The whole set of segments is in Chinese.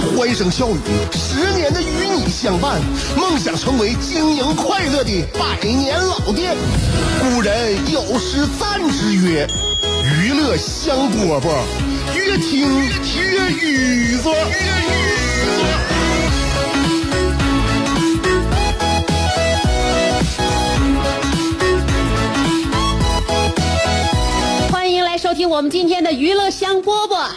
欢声笑语，十年的与你相伴，梦想成为经营快乐的百年老店。古人有诗赞之曰：“娱乐香饽饽，越听越雨左。”欢迎来收听我们今天的娱乐香饽饽，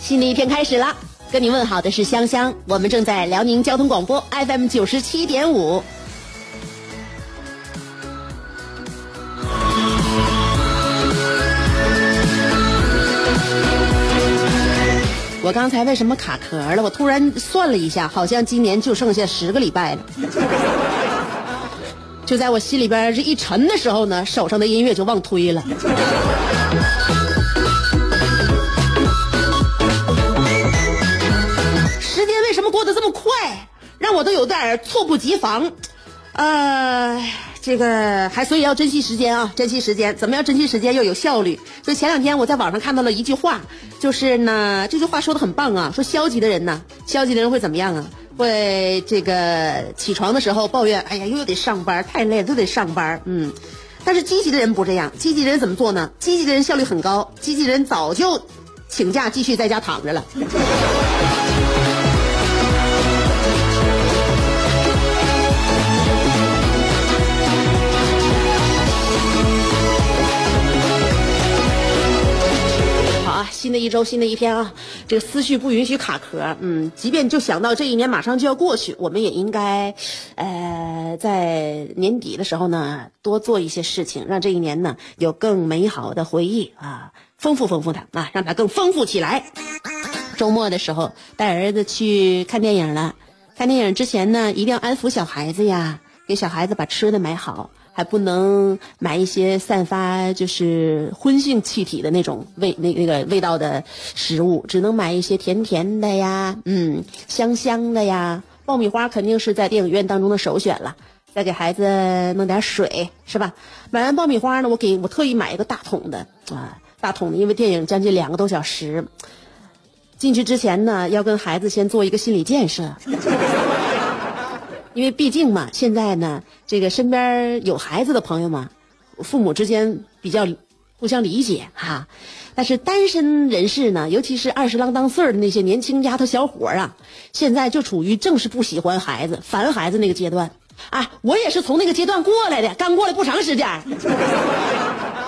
新的一天开始了。跟你问好的是香香，我们正在辽宁交通广播 FM 九十七点五。我刚才为什么卡壳了？我突然算了一下，好像今年就剩下十个礼拜了。就在我心里边这一沉的时候呢，手上的音乐就忘推了。我都有点猝不及防。呃，这个还所以要珍惜时间啊，珍惜时间。怎么样珍惜时间又有效率？所以前两天我在网上看到了一句话，就是呢，这句话说的很棒啊。说消极的人呢，消极的人会怎么样啊？会这个起床的时候抱怨，哎呀，又得上班，太累了，又得上班。嗯，但是积极的人不这样，积极的人怎么做呢？积极的人效率很高，积极的人早就请假继续在家躺着了。新的一周，新的一天啊，这个思绪不允许卡壳。嗯，即便就想到这一年马上就要过去，我们也应该，呃，在年底的时候呢，多做一些事情，让这一年呢有更美好的回忆啊，丰富丰富它啊，让它更丰富起来。周末的时候带儿子去看电影了，看电影之前呢，一定要安抚小孩子呀，给小孩子把吃的买好。还不能买一些散发就是荤性气体的那种味那那个味道的食物，只能买一些甜甜的呀，嗯，香香的呀。爆米花肯定是在电影院当中的首选了。再给孩子弄点水，是吧？买完爆米花呢，我给我特意买一个大桶的啊，大桶的，因为电影将近两个多小时，进去之前呢，要跟孩子先做一个心理建设。因为毕竟嘛，现在呢，这个身边有孩子的朋友嘛，父母之间比较互相理解哈。但是单身人士呢，尤其是二十郎当岁儿的那些年轻丫头小伙儿啊，现在就处于正是不喜欢孩子、烦孩子那个阶段。啊，我也是从那个阶段过来的，刚过来不长时间。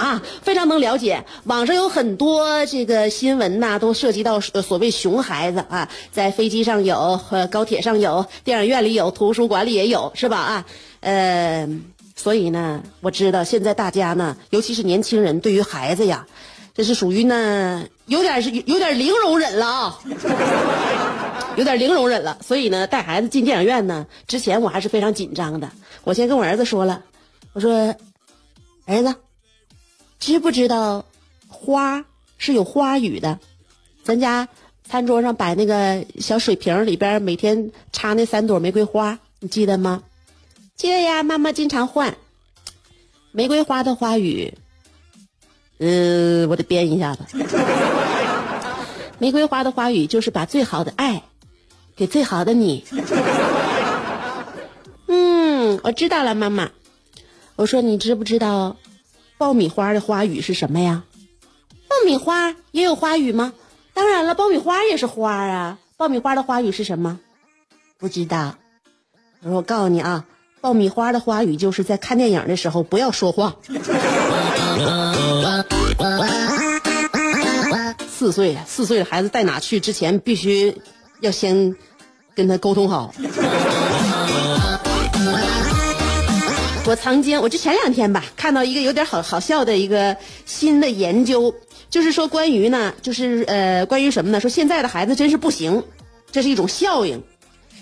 啊，非常能了解。网上有很多这个新闻呐，都涉及到所谓熊孩子啊，在飞机上有，呃，高铁上有，电影院里有，图书馆里也有，是吧？啊，呃，所以呢，我知道现在大家呢，尤其是年轻人，对于孩子呀，这是属于呢，有点是有点零容忍了啊，有点零容忍了。所以呢，带孩子进电影院呢，之前我还是非常紧张的。我先跟我儿子说了，我说，儿子。知不知道，花是有花语的？咱家餐桌上摆那个小水瓶里边，每天插那三朵玫瑰花，你记得吗？记得呀，妈妈经常换。玫瑰花的花语，嗯，我得编一下子。玫瑰花的花语就是把最好的爱给最好的你。嗯，我知道了，妈妈。我说你知不知道？爆米花的花语是什么呀？爆米花也有花语吗？当然了，爆米花也是花啊。爆米花的花语是什么？不知道。我说我告诉你啊，爆米花的花语就是在看电影的时候不要说话。四岁，四岁的孩子带哪去之前，必须要先跟他沟通好。我曾经，我就前两天吧，看到一个有点好好笑的一个新的研究，就是说关于呢，就是呃，关于什么呢？说现在的孩子真是不行，这是一种效应。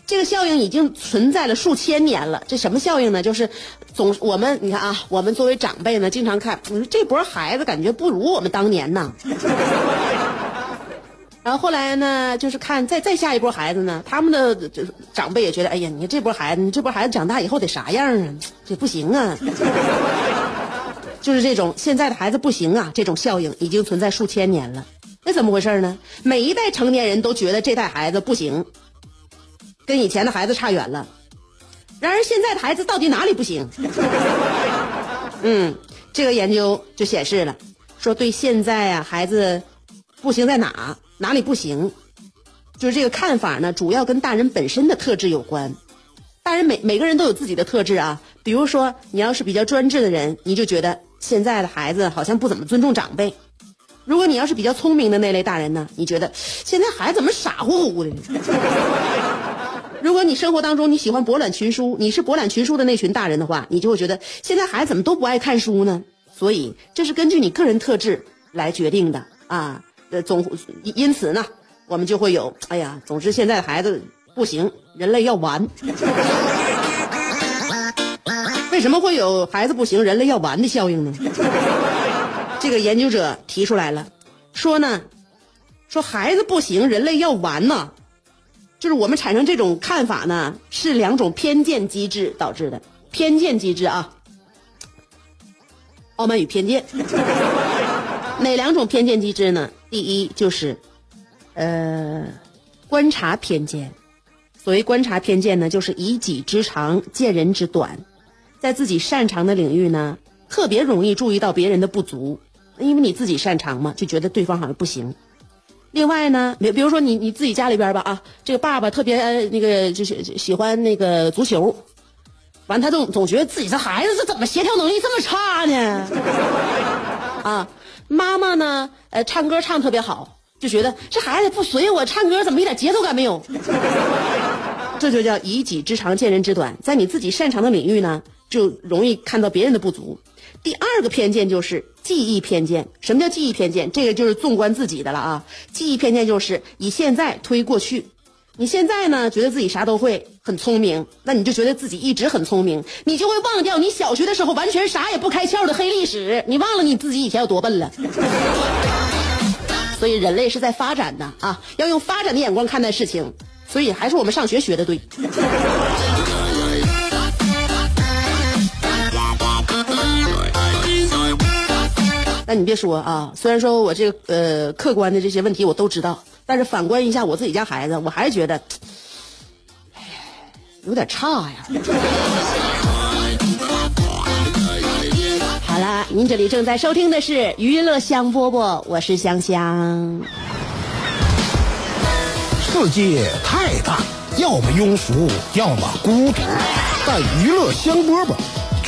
这个效应已经存在了数千年了。这什么效应呢？就是总我们你看啊，我们作为长辈呢，经常看，你说这波孩子感觉不如我们当年呢。然后后来呢，就是看再再下一波孩子呢，他们的就是长辈也觉得，哎呀，你这波孩子，你这波孩子长大以后得啥样啊？这不行啊！就是这种现在的孩子不行啊，这种效应已经存在数千年了。那怎么回事呢？每一代成年人都觉得这代孩子不行，跟以前的孩子差远了。然而现在的孩子到底哪里不行？嗯，这个研究就显示了，说对现在啊孩子不行在哪？哪里不行？就是这个看法呢，主要跟大人本身的特质有关。大人每每个人都有自己的特质啊。比如说，你要是比较专制的人，你就觉得现在的孩子好像不怎么尊重长辈；如果你要是比较聪明的那类大人呢，你觉得现在孩子怎么傻乎乎的？如果你生活当中你喜欢博览群书，你是博览群书的那群大人的话，你就会觉得现在孩子怎么都不爱看书呢？所以这是根据你个人特质来决定的啊。呃，总因此呢，我们就会有，哎呀，总之现在孩子不行，人类要完。为什么会有孩子不行，人类要完的效应呢？这个研究者提出来了，说呢，说孩子不行，人类要完呢，就是我们产生这种看法呢，是两种偏见机制导致的。偏见机制啊，傲慢与偏见。哪两种偏见机制呢？第一就是，呃，观察偏见。所谓观察偏见呢，就是以己之长见人之短，在自己擅长的领域呢，特别容易注意到别人的不足，因为你自己擅长嘛，就觉得对方好像不行。另外呢，比比如说你你自己家里边吧啊，这个爸爸特别那个就是喜欢那个足球，完他总总觉得自己这孩子是怎么协调能力这么差呢？啊。妈妈呢？呃，唱歌唱特别好，就觉得这孩子不随我唱歌，怎么一点节奏感没有？这就叫以己之长见人之短，在你自己擅长的领域呢，就容易看到别人的不足。第二个偏见就是记忆偏见。什么叫记忆偏见？这个就是纵观自己的了啊。记忆偏见就是以现在推过去。你现在呢，觉得自己啥都会，很聪明，那你就觉得自己一直很聪明，你就会忘掉你小学的时候完全啥也不开窍的黑历史，你忘了你自己以前有多笨了。所以人类是在发展的啊，要用发展的眼光看待事情。所以还是我们上学学的对。你别说啊，虽然说我这个呃客观的这些问题我都知道。但是反观一下我自己家孩子，我还是觉得，有点差呀。好了，您这里正在收听的是娱乐香饽饽，我是香香。世界太大，要么庸俗，要么孤独，但娱乐香饽饽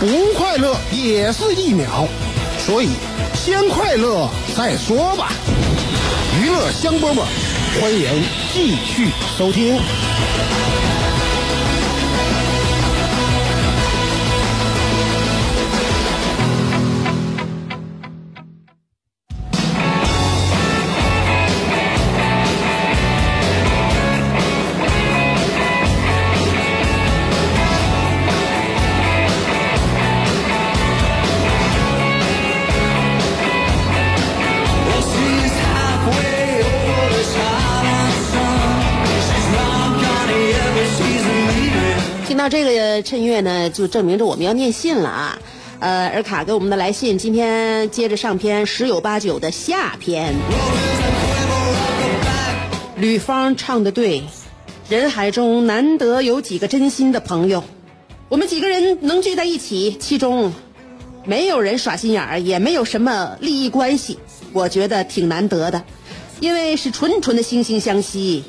不快乐也是一秒，所以先快乐再说吧。娱乐香饽饽，欢迎继续收听。到这个趁月呢，就证明着我们要念信了啊！呃，尔卡给我们的来信，今天接着上篇十有八九的下篇。吕方唱的对，人海中难得有几个真心的朋友，我们几个人能聚在一起，其中没有人耍心眼儿，也没有什么利益关系，我觉得挺难得的，因为是纯纯的惺惺相惜，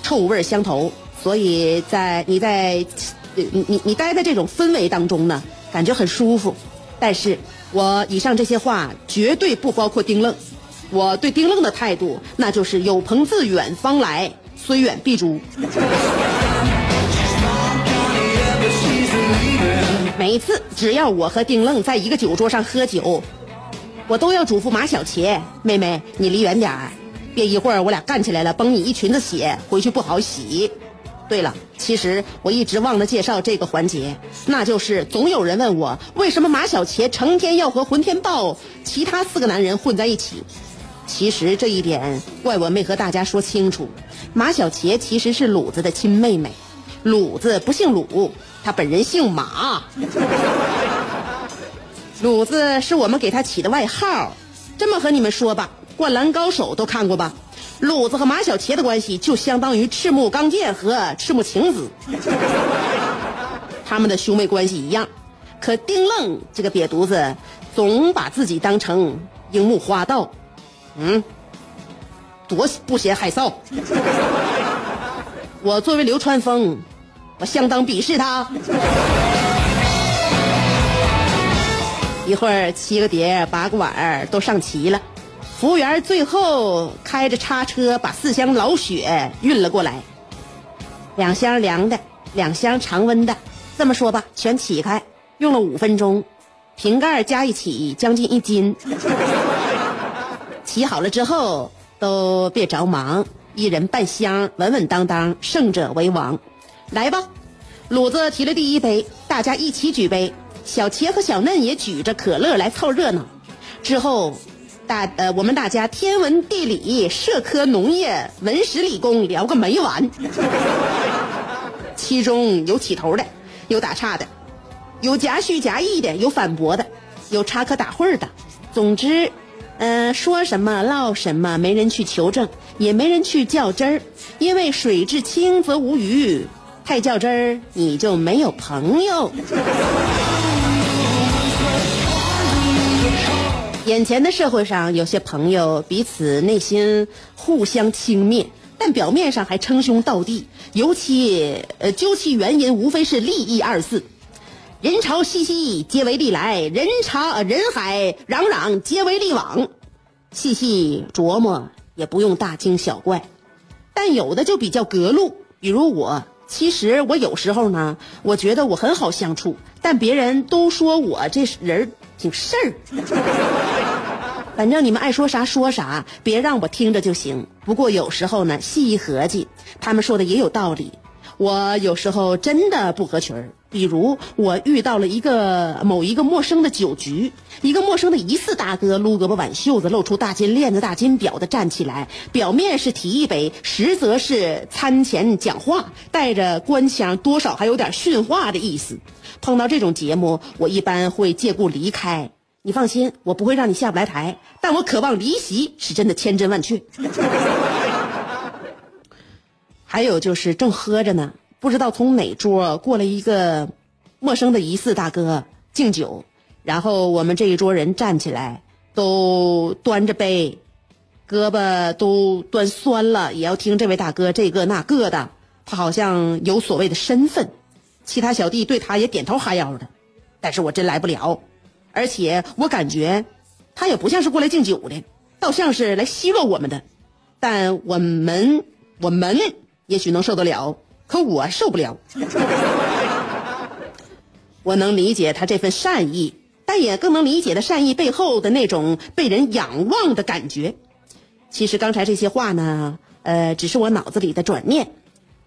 臭味相投，所以在你在。你你你待在这种氛围当中呢，感觉很舒服。但是我以上这些话绝对不包括丁愣，我对丁愣的态度那就是有朋自远方来，虽远必诛。每次只要我和丁愣在一个酒桌上喝酒，我都要嘱咐马小琴妹妹，你离远点儿，别一会儿我俩干起来了，崩你一裙子血，回去不好洗。对了，其实我一直忘了介绍这个环节，那就是总有人问我，为什么马小茄成天要和浑天豹其他四个男人混在一起？其实这一点怪我没和大家说清楚，马小茄其实是鲁子的亲妹妹，鲁子不姓鲁，他本人姓马。鲁子是我们给他起的外号，这么和你们说吧，《灌篮高手》都看过吧？鲁子和马小茄的关系就相当于赤木刚健和赤木晴子，他们的兄妹关系一样。可丁愣这个瘪犊子总把自己当成樱木花道，嗯，多不嫌害臊。我作为流川枫，我相当鄙视他。一会儿七个碟八个碗都上齐了。服务员最后开着叉车把四箱老雪运了过来，两箱凉的，两箱常温的。这么说吧，全起开，用了五分钟，瓶盖加一起将近一斤。起好了之后都别着忙，一人半箱，稳稳当当，胜者为王。来吧，鲁子提了第一杯，大家一起举杯。小茄和小嫩也举着可乐来凑热闹。之后。大呃，我们大家天文地理、社科农业、文史理工聊个没完，其中有起头的，有打岔的，有夹叙夹议的，有反驳的，有插科打诨的。总之，嗯，说什么唠什么，没人去求证，也没人去较真儿，因为水至清则无鱼，太较真儿你就没有朋友。眼前的社会上，有些朋友彼此内心互相轻蔑，但表面上还称兄道弟。尤其呃，究其原因，无非是利益二字。人潮熙熙，皆为利来；人潮人海攘攘，皆为利往。细细琢磨，也不用大惊小怪。但有的就比较隔路，比如我。其实我有时候呢，我觉得我很好相处，但别人都说我这人挺事儿。反正你们爱说啥说啥，别让我听着就行。不过有时候呢，细一合计，他们说的也有道理。我有时候真的不合群儿，比如我遇到了一个某一个陌生的酒局，一个陌生的疑似大哥撸胳膊挽袖子，露出大金链子、大金表的站起来，表面是提一杯，实则是餐前讲话，带着官腔，多少还有点训话的意思。碰到这种节目，我一般会借故离开。你放心，我不会让你下不来台，但我渴望离席是真的千真万确。还有就是正喝着呢，不知道从哪桌过来一个陌生的疑似大哥敬酒，然后我们这一桌人站起来，都端着杯，胳膊都端酸了，也要听这位大哥这个那个的。他好像有所谓的身份，其他小弟对他也点头哈腰的，但是我真来不了，而且我感觉他也不像是过来敬酒的，倒像是来奚落我们的。但我们我们。也许能受得了，可我受不了。我能理解他这份善意，但也更能理解他善意背后的那种被人仰望的感觉。其实刚才这些话呢，呃，只是我脑子里的转念。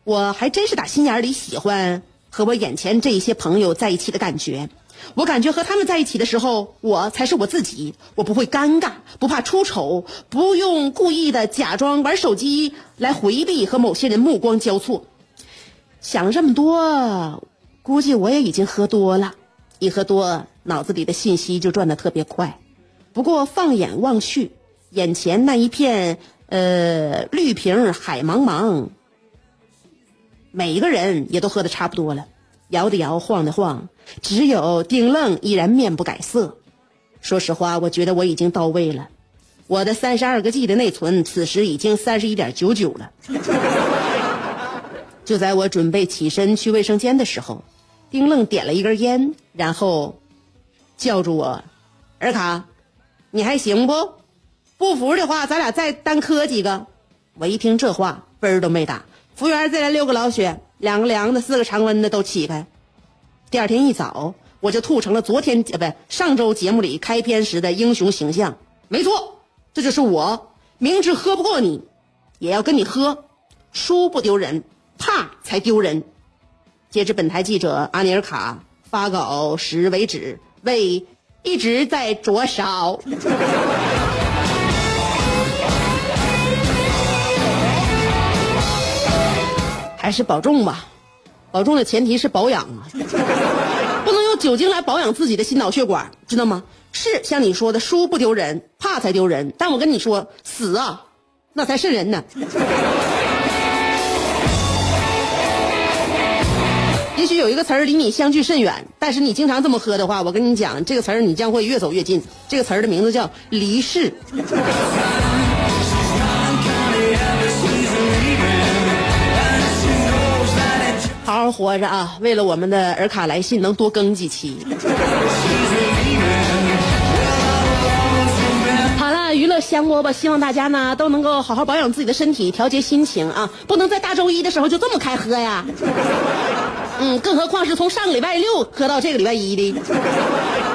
我还真是打心眼里喜欢和我眼前这一些朋友在一起的感觉。我感觉和他们在一起的时候，我才是我自己。我不会尴尬，不怕出丑，不用故意的假装玩手机来回避和某些人目光交错。想这么多，估计我也已经喝多了。一喝多，脑子里的信息就转得特别快。不过放眼望去，眼前那一片呃绿瓶海茫茫，每一个人也都喝的差不多了。摇的摇，晃的晃，只有丁愣依然面不改色。说实话，我觉得我已经到位了。我的三十二个 G 的内存，此时已经三十一点九九了。就在我准备起身去卫生间的时候，丁愣点了一根烟，然后叫住我：“尔卡，你还行不？不服的话，咱俩再单磕几个。”我一听这话，分儿都没打。服务员再来六个老雪，两个凉的，四个常温的都起开。第二天一早，我就吐成了昨天呃不上周节目里开篇时的英雄形象。没错，这就是我，明知喝不过你，也要跟你喝。输不丢人，怕才丢人。截至本台记者阿尼尔卡发稿时为止，为一直在灼烧。还是保重吧，保重的前提是保养啊，不能用酒精来保养自己的心脑血管，知道吗？是像你说的，输不丢人，怕才丢人。但我跟你说，死啊，那才是人呢。也许有一个词儿离你相距甚远，但是你经常这么喝的话，我跟你讲，这个词儿你将会越走越近。这个词儿的名字叫离世。活着啊！为了我们的尔卡来信能多更几期。好了，娱乐香饽饽，希望大家呢都能够好好保养自己的身体，调节心情啊！不能在大周一的时候就这么开喝呀。嗯，更何况是从上个礼拜六喝到这个礼拜一的。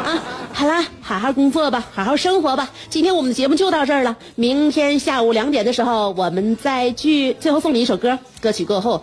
啊，好了，好好工作吧，好好生活吧。今天我们的节目就到这儿了，明天下午两点的时候我们再聚。最后送你一首歌，歌曲过后。